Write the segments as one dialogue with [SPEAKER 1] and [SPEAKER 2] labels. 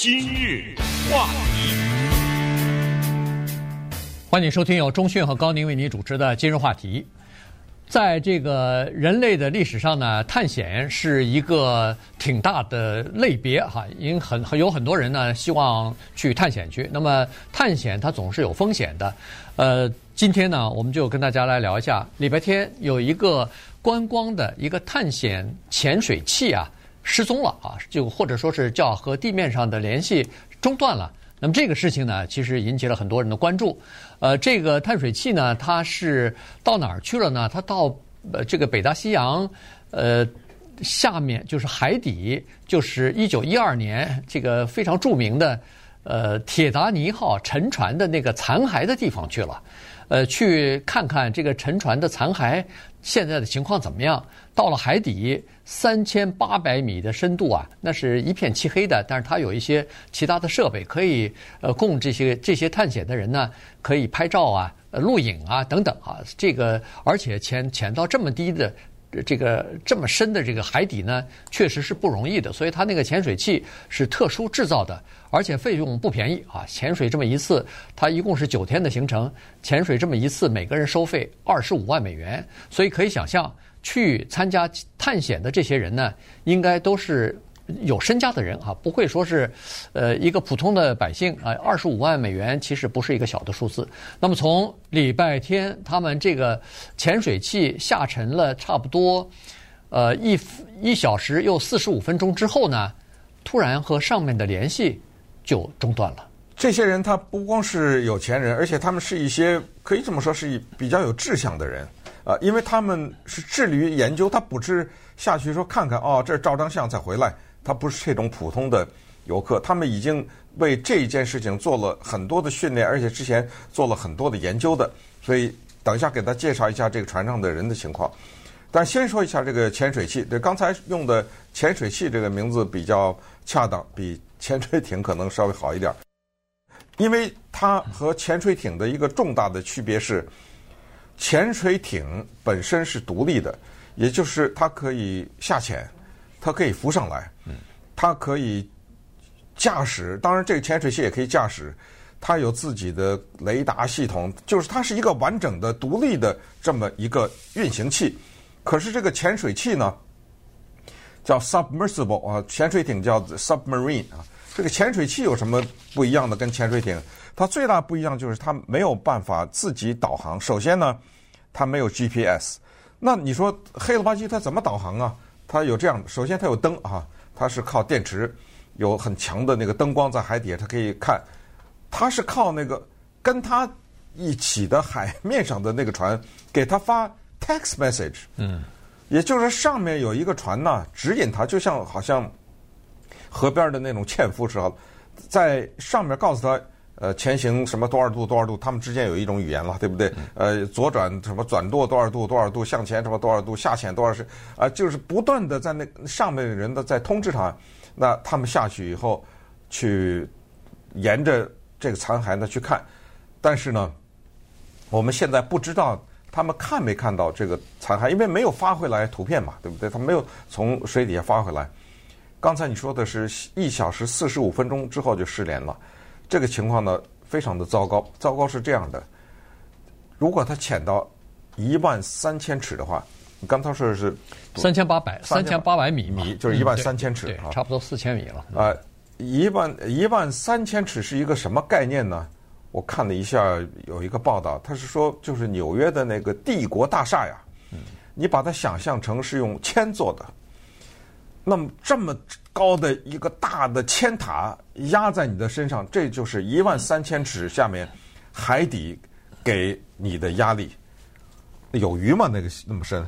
[SPEAKER 1] 今日话题，
[SPEAKER 2] 欢迎收听由钟讯和高宁为您主持的《今日话题》。在这个人类的历史上呢，探险是一个挺大的类别哈，因为很有很多人呢希望去探险去。那么探险它总是有风险的。呃，今天呢，我们就跟大家来聊一下，礼拜天有一个观光的一个探险潜水器啊。失踪了啊，就或者说是叫和地面上的联系中断了。那么这个事情呢，其实引起了很多人的关注。呃，这个探水器呢，它是到哪儿去了呢？它到呃这个北大西洋呃下面就是海底，就是一九一二年这个非常著名的呃铁达尼号沉船的那个残骸的地方去了。呃，去看看这个沉船的残骸现在的情况怎么样？到了海底三千八百米的深度啊，那是一片漆黑的，但是它有一些其他的设备，可以呃供这些这些探险的人呢，可以拍照啊、录影啊等等啊。这个而且潜潜到这么低的。这个这么深的这个海底呢，确实是不容易的，所以它那个潜水器是特殊制造的，而且费用不便宜啊。潜水这么一次，它一共是九天的行程，潜水这么一次，每个人收费二十五万美元，所以可以想象，去参加探险的这些人呢，应该都是。有身家的人啊，不会说是，呃，一个普通的百姓啊。二十五万美元其实不是一个小的数字。那么从礼拜天他们这个潜水器下沉了差不多，呃，一一小时又四十五分钟之后呢，突然和上面的联系就中断了。
[SPEAKER 3] 这些人他不光是有钱人，而且他们是一些可以这么说是一比较有志向的人啊，因为他们是致力于研究，他不是下去说看看哦，这照张相再回来。他不是这种普通的游客，他们已经为这一件事情做了很多的训练，而且之前做了很多的研究的。所以等一下给他介绍一下这个船上的人的情况。但先说一下这个潜水器，对，刚才用的潜水器这个名字比较恰当，比潜水艇可能稍微好一点，因为它和潜水艇的一个重大的区别是，潜水艇本身是独立的，也就是它可以下潜。它可以浮上来，它可以驾驶。当然，这个潜水器也可以驾驶。它有自己的雷达系统，就是它是一个完整的、独立的这么一个运行器。可是这个潜水器呢，叫 submersible 啊，潜水艇叫 submarine 啊。这个潜水器有什么不一样的？跟潜水艇，它最大不一样就是它没有办法自己导航。首先呢，它没有 GPS。那你说黑了吧唧，它怎么导航啊？它有这样，首先它有灯啊，它是靠电池，有很强的那个灯光在海底下，它可以看。它是靠那个跟它一起的海面上的那个船给它发 text message，嗯，也就是上面有一个船呢，指引它，就像好像河边的那种纤夫似的，在上面告诉他。呃，前行什么多少度多少度，他们之间有一种语言了，对不对？呃，左转什么转舵多少度多少度，向前什么多少度，下潜多少是啊，就是不断的在那上面的人的在通知他，那他们下去以后去沿着这个残骸呢去看，但是呢，我们现在不知道他们看没看到这个残骸，因为没有发回来图片嘛，对不对？他没有从水底下发回来。刚才你说的是一小时四十五分钟之后就失联了。这个情况呢，非常的糟糕。糟糕是这样的，如果它潜到一万三千尺的话，你刚才说的是
[SPEAKER 2] 三千八百三千八百米
[SPEAKER 3] 米，就是一万三千尺，
[SPEAKER 2] 嗯，差不多四千米了。
[SPEAKER 3] 啊，一万一万三千尺是一个什么概念呢？我看了一下，有一个报道，他是说，就是纽约的那个帝国大厦呀，你把它想象成是用铅做的，那么这么。高的一个大的铅塔压在你的身上，这就是一万三千尺下面海底给你的压力。有鱼吗？那个那么深？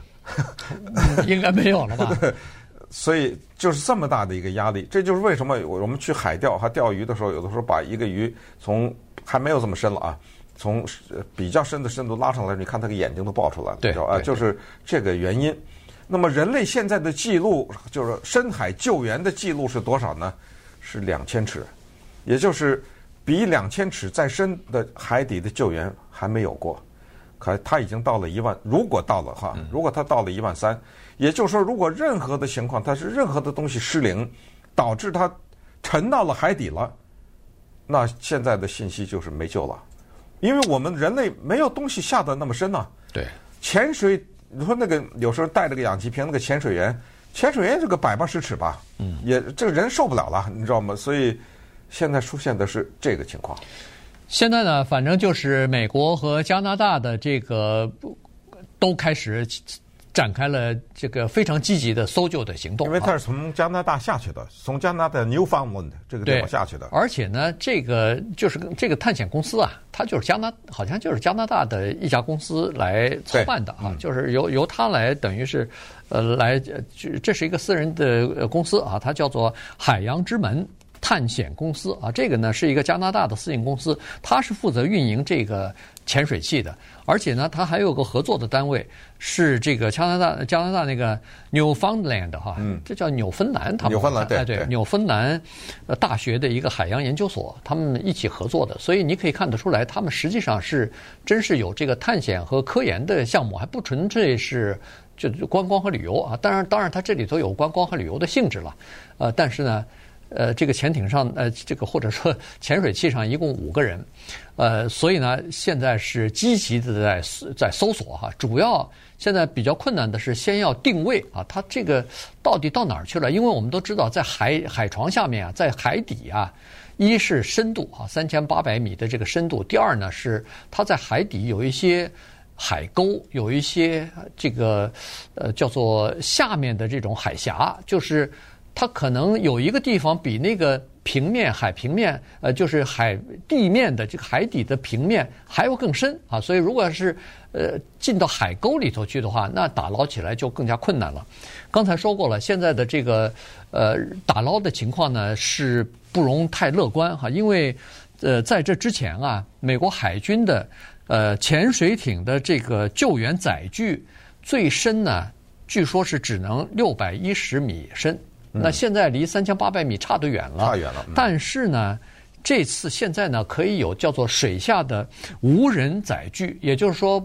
[SPEAKER 2] 应该没有了吧？
[SPEAKER 3] 对，所以就是这么大的一个压力。这就是为什么我们去海钓还钓鱼的时候，有的时候把一个鱼从还没有这么深了啊，从比较深的深度拉上来，你看它的眼睛都爆出来了，
[SPEAKER 2] 对
[SPEAKER 3] 啊，就是这个原因。那么人类现在的记录就是深海救援的记录是多少呢？是两千尺，也就是比两千尺再深的海底的救援还没有过。可他已经到了一万，如果到了哈，如果他到了一万三，也就是说，如果任何的情况，它是任何的东西失灵，导致它沉到了海底了，那现在的信息就是没救了，因为我们人类没有东西下得那么深呐、啊。
[SPEAKER 2] 对，
[SPEAKER 3] 潜水，你说那个有时候带着个氧气瓶，那个潜水员，潜水员这个百八十尺吧，嗯，也这个人受不了了，你知道吗？所以现在出现的是这个情况。
[SPEAKER 2] 现在呢，反正就是美国和加拿大的这个都开始。展开了这个非常积极的搜救的行动，
[SPEAKER 3] 因为他是从加拿大下去的，从加拿大 Newfoundland 这个地方下去的。
[SPEAKER 2] 而且呢，这个就是这个探险公司啊，它就是加拿，好像就是加拿大的一家公司来操办的啊，嗯、就是由由他来等于是，呃，来这这是一个私人的公司啊，它叫做海洋之门探险公司啊，这个呢是一个加拿大的私营公司，它是负责运营这个潜水器的。而且呢，它还有个合作的单位，是这个加拿大加拿大那个 Newfoundland 哈，嗯，这叫纽芬兰，他们
[SPEAKER 3] 纽芬兰对
[SPEAKER 2] 哎对，纽芬兰呃大学的一个海洋研究所，他们一起合作的，所以你可以看得出来，他们实际上是真是有这个探险和科研的项目，还不纯粹是就观光和旅游啊。当然，当然它这里头有观光和旅游的性质了，呃，但是呢。呃，这个潜艇上，呃，这个或者说 潜水器上一共五个人，呃，所以呢，现在是积极的在在搜索哈。主要现在比较困难的是先要定位啊，它这个到底到哪儿去了？因为我们都知道，在海海床下面啊，在海底啊，一是深度啊，三千八百米的这个深度；第二呢，是它在海底有一些海沟，有一些这个呃叫做下面的这种海峡，就是。它可能有一个地方比那个平面海平面，呃，就是海地面的这个海底的平面还要更深啊，所以如果是呃进到海沟里头去的话，那打捞起来就更加困难了。刚才说过了，现在的这个呃打捞的情况呢是不容太乐观哈，因为呃在这之前啊，美国海军的呃潜水艇的这个救援载具最深呢，据说是只能六百一十米深。那现在离三千八百米差得远了，
[SPEAKER 3] 差远了。
[SPEAKER 2] 但是呢，这次现在呢，可以有叫做水下的无人载具，也就是说，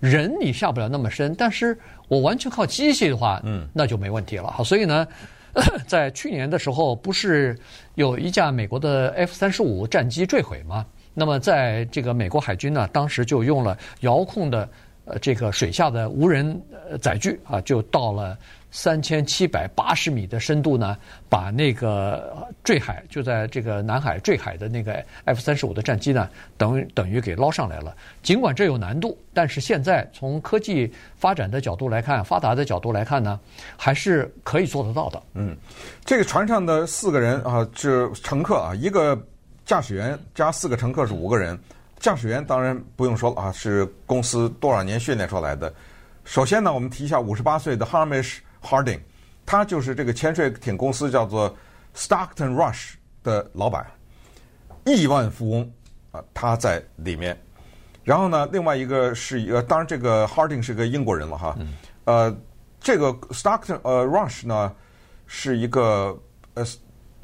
[SPEAKER 2] 人你下不了那么深，但是我完全靠机器的话，嗯，那就没问题了。好，所以呢，在去年的时候，不是有一架美国的 F 三十五战机坠毁吗？那么在这个美国海军呢，当时就用了遥控的呃这个水下的无人载具啊，就到了。三千七百八十米的深度呢，把那个坠海就在这个南海坠海的那个 F 三十五的战机呢，等等于给捞上来了。尽管这有难度，但是现在从科技发展的角度来看，发达的角度来看呢，还是可以做得到的。
[SPEAKER 3] 嗯，这个船上的四个人啊，是乘客啊，一个驾驶员加四个乘客是五个人。驾驶员当然不用说了啊，是公司多少年训练出来的。首先呢，我们提一下五十八岁的 Hamish。Harding，他就是这个潜水艇公司叫做 Stockton Rush 的老板，亿万富翁啊，他在里面。然后呢，另外一个是一个，当然这个 Harding 是个英国人了哈。呃，这个 Stockton 呃 Rush 呢是一个呃，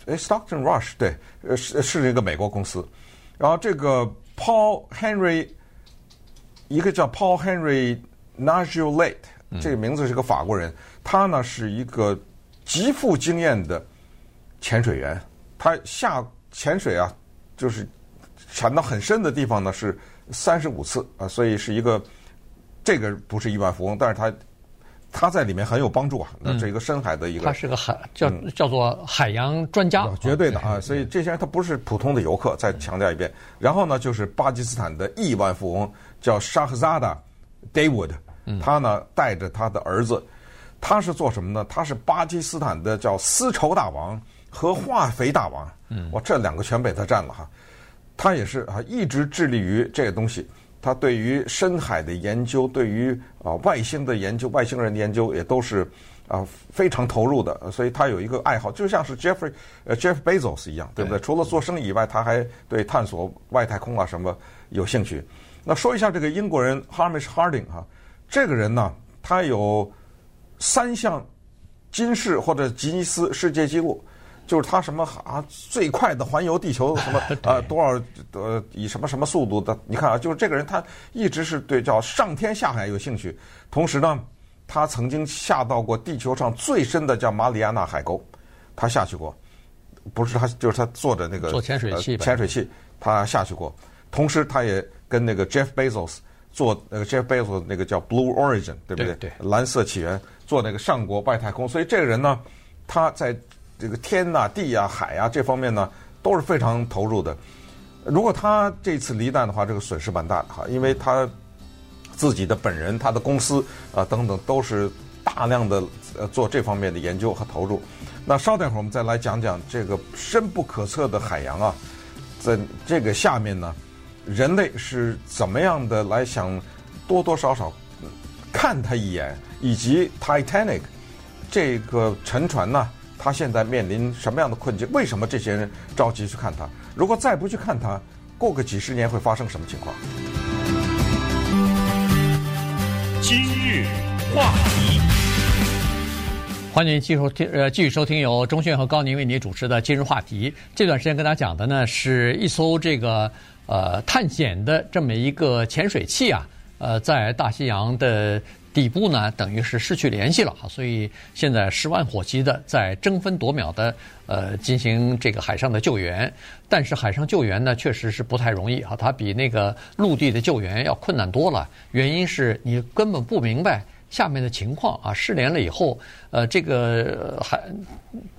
[SPEAKER 3] 哎 Stockton Rush 对，呃是是一个美国公司。然后这个 Paul Henry，一个叫 Paul Henry Nargeolet，这个名字是个法国人。他呢是一个极富经验的潜水员，他下潜水啊，就是潜到很深的地方呢是三十五次啊，所以是一个这个不是亿万富翁，但是他他在里面很有帮助啊。那这一个深海的一个，
[SPEAKER 2] 他是个海叫叫做海洋专家，
[SPEAKER 3] 绝对的啊。所以这些人他不是普通的游客，再强调一遍。然后呢，就是巴基斯坦的亿万富翁叫沙赫扎达 David，他呢带着他的儿子。他是做什么呢？他是巴基斯坦的叫丝绸大王和化肥大王，嗯，哇，这两个全被他占了哈。他也是啊，一直致力于这个东西。他对于深海的研究，对于啊外星的研究，外星人的研究也都是啊非常投入的。所以他有一个爱好，就像是 Jeffrey 呃 Jeff Bezos 一样，对不对？除了做生意以外，他还对探索外太空啊什么有兴趣。那说一下这个英国人 Hamish Harding 哈，这个人呢，他有。三项金氏或者吉尼斯世界纪录，就是他什么啊最快的环游地球 什么啊多少呃以什么什么速度的？你看啊，就是这个人他一直是对叫上天下海有兴趣，同时呢，他曾经下到过地球上最深的叫马里亚纳海沟，他下去过，不是他，就是他坐着那个
[SPEAKER 2] 做潜水器，
[SPEAKER 3] 潜水器他下去过。同时，他也跟那个 Jeff Bezos 做那个 Jeff Bezos 那个叫 Blue Origin，对不对？
[SPEAKER 2] 对，对。
[SPEAKER 3] 蓝色起源做那个上国外太空，所以这个人呢，他在这个天呐、地呀、海呀这方面呢都是非常投入的。如果他这次离弹的话，这个损失蛮大的哈，因为他自己的本人、他的公司啊等等都是大量的呃做这方面的研究和投入。那稍等会儿我们再来讲讲这个深不可测的海洋啊，在这个下面呢。人类是怎么样的来想多多少少看他一眼，以及 Titanic 这个沉船呢？他现在面临什么样的困境？为什么这些人着急去看他？如果再不去看他，过个几十年会发生什么情况？
[SPEAKER 1] 今日话题，
[SPEAKER 2] 欢迎继续听呃继续收听由钟迅和高宁为您主持的今日话题。这段时间跟大家讲的呢是一艘这个。呃，探险的这么一个潜水器啊，呃，在大西洋的底部呢，等于是失去联系了，所以现在十万火急的在争分夺秒的呃进行这个海上的救援。但是海上救援呢，确实是不太容易啊，它比那个陆地的救援要困难多了。原因是你根本不明白下面的情况啊，失联了以后，呃，这个海，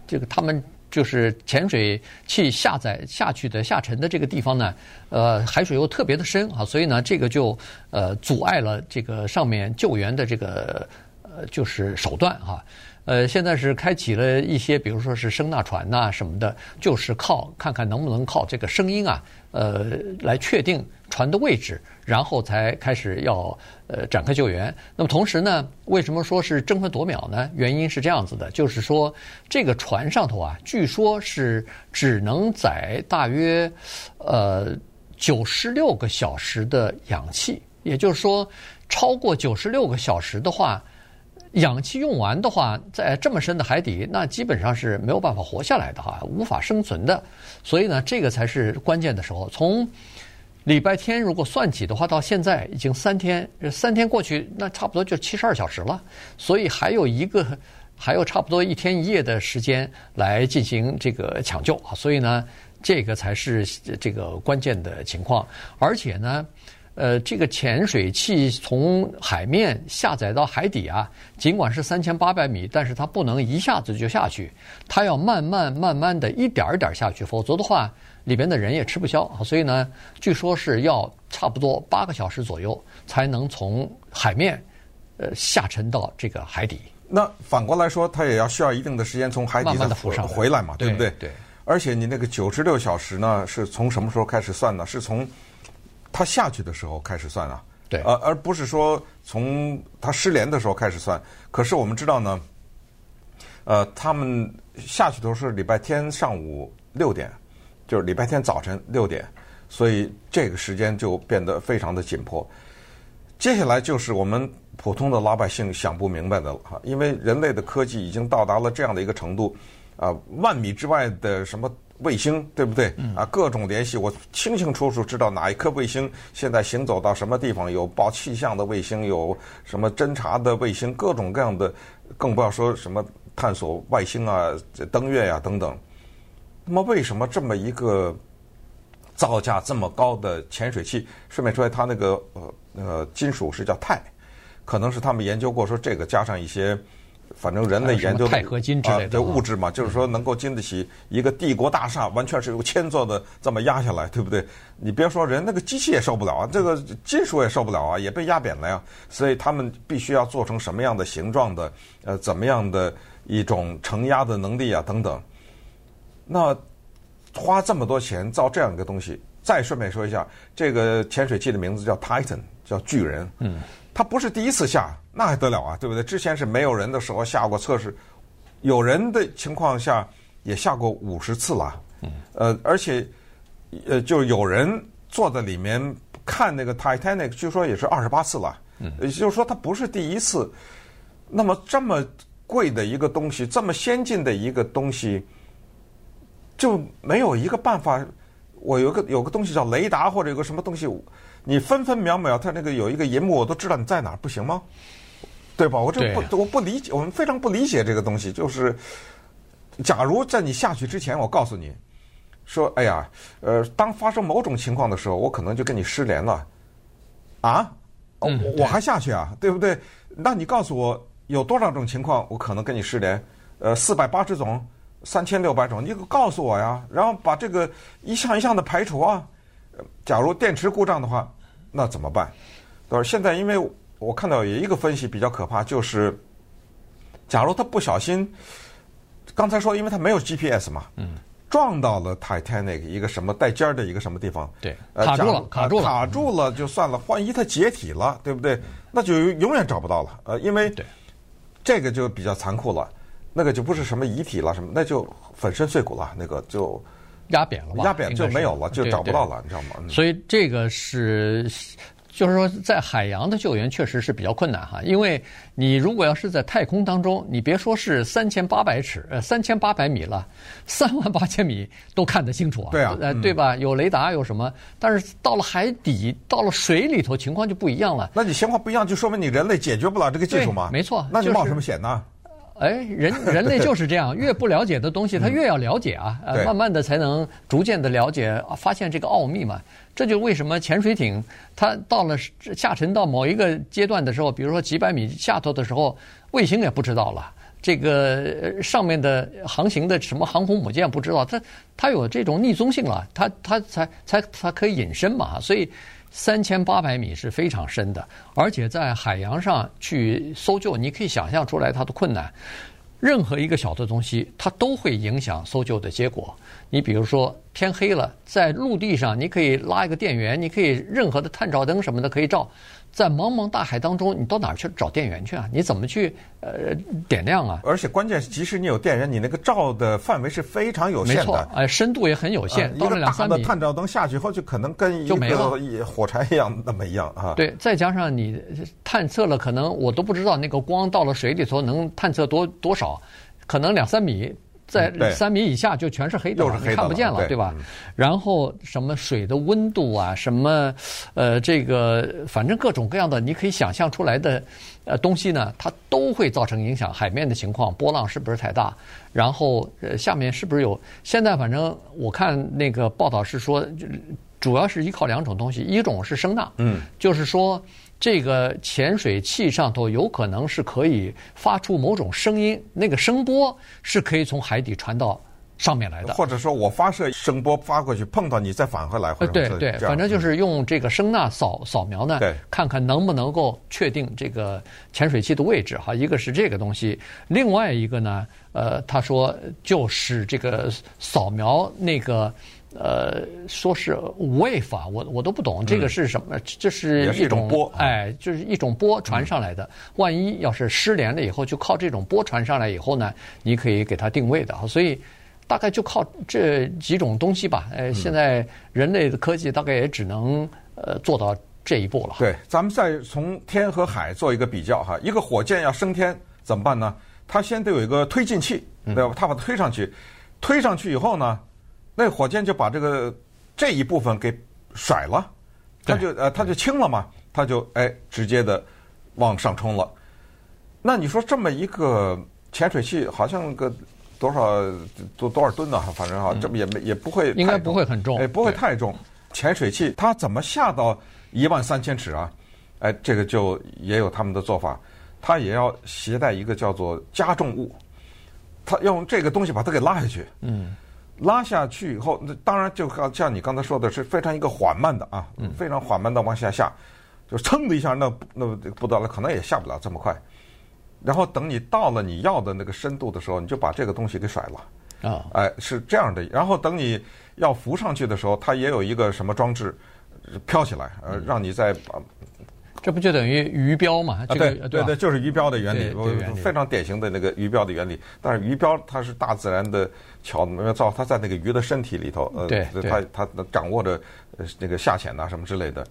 [SPEAKER 2] 这个他们。就是潜水器下载下去的下沉的这个地方呢，呃，海水又特别的深啊，所以呢，这个就呃阻碍了这个上面救援的这个呃就是手段哈。呃，现在是开启了一些，比如说是声纳船呐什么的，就是靠看看能不能靠这个声音啊，呃，来确定船的位置，然后才开始要呃展开救援。那么同时呢，为什么说是争分夺秒呢？原因是这样子的，就是说这个船上头啊，据说是只能载大约呃九十六个小时的氧气，也就是说超过九十六个小时的话。氧气用完的话，在这么深的海底，那基本上是没有办法活下来的哈，无法生存的。所以呢，这个才是关键的时候。从礼拜天如果算起的话，到现在已经三天，三天过去，那差不多就七十二小时了。所以还有一个，还有差不多一天一夜的时间来进行这个抢救啊。所以呢，这个才是这个关键的情况，而且呢。呃，这个潜水器从海面下载到海底啊，尽管是三千八百米，但是它不能一下子就下去，它要慢慢慢慢的一点一点儿下去，否则的话，里边的人也吃不消。所以呢，据说是要差不多八个小时左右才能从海面呃下沉到这个海底。
[SPEAKER 3] 那反过来说，它也要需要一定的时间从海底
[SPEAKER 2] 慢慢的浮上
[SPEAKER 3] 回来嘛，对不对？
[SPEAKER 2] 对。
[SPEAKER 3] 而且你那个九十六小时呢，是从什么时候开始算呢？是从他下去的时候开始算啊，
[SPEAKER 2] 对，
[SPEAKER 3] 呃，而不是说从他失联的时候开始算。可是我们知道呢，呃，他们下去都是礼拜天上午六点，就是礼拜天早晨六点，所以这个时间就变得非常的紧迫。接下来就是我们普通的老百姓想不明白的了哈，因为人类的科技已经到达了这样的一个程度，啊、呃，万米之外的什么。卫星对不对？啊，各种联系，我清清楚楚知道哪一颗卫星现在行走到什么地方，有报气象的卫星，有什么侦察的卫星，各种各样的，更不要说什么探索外星啊、登月呀、啊、等等。那么，为什么这么一个造价这么高的潜水器，顺便说它那个呃呃金属是叫钛，可能是他们研究过，说这个加上一些。反正人类研究的
[SPEAKER 2] 钛合金之类的
[SPEAKER 3] 物质嘛，就是说能够经得起一个帝国大厦完全是由铅做的这么压下来，对不对？你别说人，那个机器也受不了啊，这个金属也受不了啊，也被压扁了呀。所以他们必须要做成什么样的形状的，呃，怎么样的一种承压的能力啊，等等。那花这么多钱造这样一个东西，再顺便说一下，这个潜水器的名字叫 Titan，叫巨人。嗯。他不是第一次下，那还得了啊，对不对？之前是没有人的时候下过测试，有人的情况下也下过五十次了。嗯。呃，而且，呃，就有人坐在里面看那个 Titanic，据说也是二十八次了。嗯。也就是说，他不是第一次。那么这么贵的一个东西，这么先进的一个东西，就没有一个办法。我有个有个东西叫雷达，或者有个什么东西。你分分秒秒，它那个有一个银幕，我都知道你在哪儿，不行吗？对吧？我这不，我不理解，我们非常不理解这个东西。就是假如在你下去之前，我告诉你，说，哎呀，呃，当发生某种情况的时候，我可能就跟你失联了，啊，
[SPEAKER 2] 嗯
[SPEAKER 3] 我还下去啊，对不对？那你告诉我有多少种情况，我可能跟你失联？呃，四百八十种，三千六百种，你告诉我呀，然后把这个一项一项的排除啊。假如电池故障的话，那怎么办？到现在，因为我看到有一个分析比较可怕，就是假如他不小心，刚才说，因为他没有 GPS 嘛，
[SPEAKER 2] 嗯，
[SPEAKER 3] 撞到了 Titanic 一个什么带尖儿的一个什么地方，
[SPEAKER 2] 对，
[SPEAKER 3] 呃
[SPEAKER 2] 卡住了卡住了
[SPEAKER 3] 卡住了就算了，万一它解体了，对不对？那就永远找不到了。呃，因
[SPEAKER 2] 为
[SPEAKER 3] 这个就比较残酷了，那个就不是什么遗体了什么，那就粉身碎骨了，那个就
[SPEAKER 2] 压扁了吧？
[SPEAKER 3] 压扁就没有了，就找不到
[SPEAKER 2] 了。
[SPEAKER 3] 你知道吗？嗯
[SPEAKER 2] 所以这个是，就是说，在海洋的救援确实是比较困难哈，因为你如果要是在太空当中，你别说是三千八百尺，呃，三千八百米了，三万八千米都看得清楚啊，
[SPEAKER 3] 对啊
[SPEAKER 2] 呃，
[SPEAKER 3] 嗯
[SPEAKER 2] 对吧？有雷达有什么？但是到了海底，到了水里头，情况就不一样了。
[SPEAKER 3] 那你情况不一样，就说明你人类解决不了这个技
[SPEAKER 2] 术吗？没错
[SPEAKER 3] 那你冒什么险呢？
[SPEAKER 2] 哎，人 人类就是这样，越不了解的东西，他越要了解啊，呃，慢慢的才能逐渐的了解，啊发现这个奥秘嘛。这就为什么潜水艇它到了下沉到某一个阶段的时候，比如说几百米下头的时候，卫星也不知道了，这个呃上面的航行的什么航空母舰不知道，它它有这种逆踪性了，它它才才它可以隐身嘛，所以。三千八百米是非常深的，而且在海洋上去搜救，你可以想象出来它的困难。任何一个小的东西，它都会影响搜救的结果。你比如说，天黑了，在陆地上你可以拉一个电源，你可以任何的探照灯什么的可以照。在茫茫大海当中，你到哪儿去找电源去啊？你怎么去呃点亮啊？
[SPEAKER 3] 而且关键是，即使你有电源，你那个照的范围是非常有
[SPEAKER 2] 没错
[SPEAKER 3] 限的，。
[SPEAKER 2] 哎，深度也很有限，
[SPEAKER 3] 呃
[SPEAKER 2] 到了
[SPEAKER 3] 一个
[SPEAKER 2] 两三米。
[SPEAKER 3] 探照灯下去以后，就可能跟一个一火柴一样那么一样啊。
[SPEAKER 2] 对，再加上你探测了，可能我都不知道那个光到了水里头能探测多多少，可能两三米，在三米以下就全是黑的你看不见了，
[SPEAKER 3] 对
[SPEAKER 2] 对吧
[SPEAKER 3] 嗯？
[SPEAKER 2] 然后什么水的温度啊，什么呃这个反正各种各样的你可以想象出来的呃东西呢，它都会造成影响。海面的情况，波浪是不是太大？然后呃下面是不是有？现在反正我看那个报道是说，主要是依靠两种东西，一种是声呐，
[SPEAKER 3] 嗯，
[SPEAKER 2] 就是说。这个潜水器上头有可能是可以发出某种声音，那个声波是可以从海底传到上面来的。
[SPEAKER 3] 或者说我发射声波发过去，碰到你再返回来，或
[SPEAKER 2] 呃，
[SPEAKER 3] 者对对，
[SPEAKER 2] 反正就是用这个声呐扫扫描呢，看看能不能够确定这个潜水器的位置哈。一个是这个东西，另外一个呢，呃，他说就是这个扫描那个。呃，说是 wave 啊，我我都不懂这个是什么，这是
[SPEAKER 3] 也是一种波
[SPEAKER 2] 哎，就是一种波传上来的。万一要是失联了以后，就靠这种波传上来以后呢，你可以给它定位的。所以大概就靠这几种东西吧。呃，现在人类的科技大概也只能呃做到这一步了。
[SPEAKER 3] 对，咱们再从天和海做一个比较哈。一个火箭要升天怎么办呢？它先得有一个推进器，
[SPEAKER 2] 嗯
[SPEAKER 3] 对吧？它把它推上去，推上去以后呢，那火箭就把这个这一部分给甩了，它就呃它就轻了嘛，它就哎直接的往上冲了。那你说这么一个潜水器，好像个多少多多少吨呢？反正啊，这么也没也不
[SPEAKER 2] 会应该不会很重
[SPEAKER 3] 哎，不
[SPEAKER 2] 会
[SPEAKER 3] 太重。潜水器它怎么下到一万三千尺啊？哎，这个就也有他们的做法，它也要携带一个叫做加重物，它用这个东西把它给拉下去。
[SPEAKER 2] 嗯，
[SPEAKER 3] 拉下去以后，那当然就像像你刚才说的是非常一个缓慢的啊，非常缓慢的往下下，就噌的一下，那那不得了，可能也下不了这么快。然后等你到了你要的那个深度的时候，你就把这个东西给甩了。
[SPEAKER 2] 啊，
[SPEAKER 3] 哎，是这样的。然后等你要浮上去的时候，它也有一个什么装置飘起来，呃，让你在啊，
[SPEAKER 2] 这不就等于鱼标嘛？这
[SPEAKER 3] 个对
[SPEAKER 2] 对
[SPEAKER 3] 对，就是鱼标的原理，非常典型的那个鱼标的原理。但是鱼标它是大自然的巧妙造，它在那个鱼的身体里头，呃，
[SPEAKER 2] 对对
[SPEAKER 3] 它它掌握着呃那个下潜呐、什么之类的，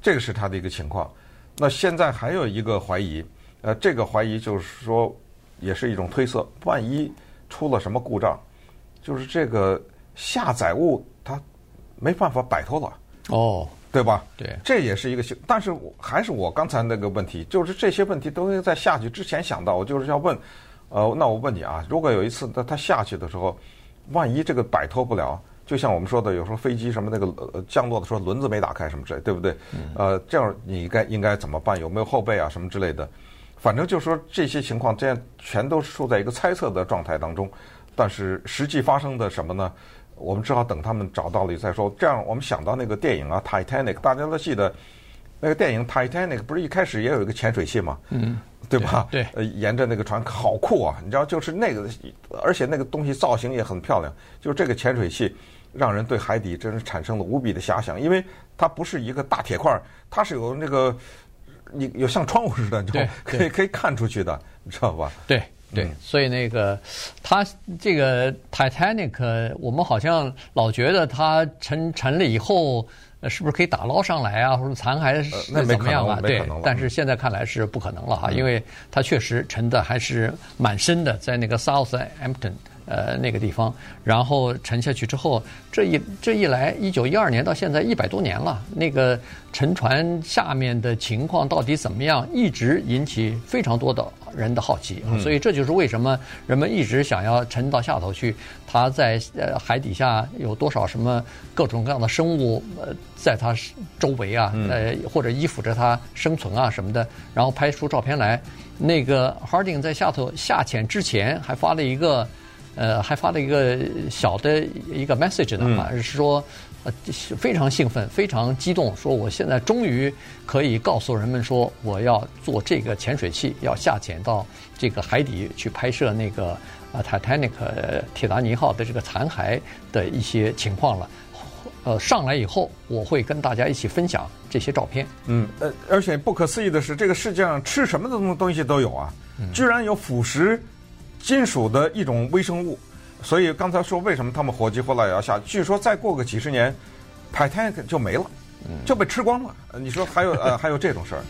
[SPEAKER 3] 这个是它的一个情况。那现在还有一个怀疑，呃，这个怀疑就是说，也是一种推测，万一出了什么故障，就是这个下载物它没办法摆脱了，
[SPEAKER 2] 哦，
[SPEAKER 3] 对吧？
[SPEAKER 2] 对
[SPEAKER 3] 这也是一个情，但是我还是我刚才那个问题，就是这些问题都应该在下去之前想到，我就是要问，呃，那我问你啊，如果有一次他他下去的时候，万一这个摆脱不了，就像我们说的，有时候飞机什么那个呃降落的时候轮子没打开什么之类，对不对？呃，这样你该应该怎么办？有没有后备啊什么之类的？反正就是说这些情况，这样全都是处在一个猜测的状态当中。但是实际发生的什么呢？我们只好等他们找到了再说。这样我们想到那个电影啊，《Titanic》，大家都记得那个电影《Titanic》，不是一开始也有一个潜水器吗？嗯，对吧？
[SPEAKER 2] 对，
[SPEAKER 3] 呃，沿着那个船，好酷啊！你知道，就是那个，而且那个东西造型也很漂亮。就是这个潜水器，让人对海底真是产生了无比的遐想，因为它不是一个大铁块，它是有那个，你有像窗户似的，你知道，可以可以看出去的，你知道吧？
[SPEAKER 2] 对。对，所以那个，他这个 Titanic，我们好像老觉得他沉沉了以后，是不是可以打捞上来啊，或者残骸是怎么样啊？对，但是现在看来是不可能了哈，因为它确实沉的还是蛮深的，在那个 Southampton。呃，那个地方，然后沉下去之后，这一这一来，一九一二年到现在一百多年了，那个沉船下面的情况到底怎么样，一直引起非常多的人的好奇，嗯、所以这就是为什么人们一直想要沉到下头去，它在呃海底下有多少什么各种各样的生物呃在它周围啊，呃或者依附着它生存啊什么的，然后拍出照片来。那个 Harding 在下头下潜之前还发了一个。呃，还发了一个小的一个 message 呢，嘛、嗯，是说呃非常兴奋，非常激动，说我现在终于可以告诉人们说，我要做这个潜水器，要下潜到这个海底去拍摄那个啊 Titanic 铁达尼号的这个残骸的一些情况了。呃，上来以后我会跟大家一起分享这些照片。
[SPEAKER 3] 嗯，呃，而且不可思议的是，这个世界上吃什么的东东西都有啊，居然有腐蚀。金属的一种微生物，所以刚才说为什么他们火急火燎也要下？据说再过个几十年，Titanic 就没了，就被吃光了。你说还有呃还有这种事儿？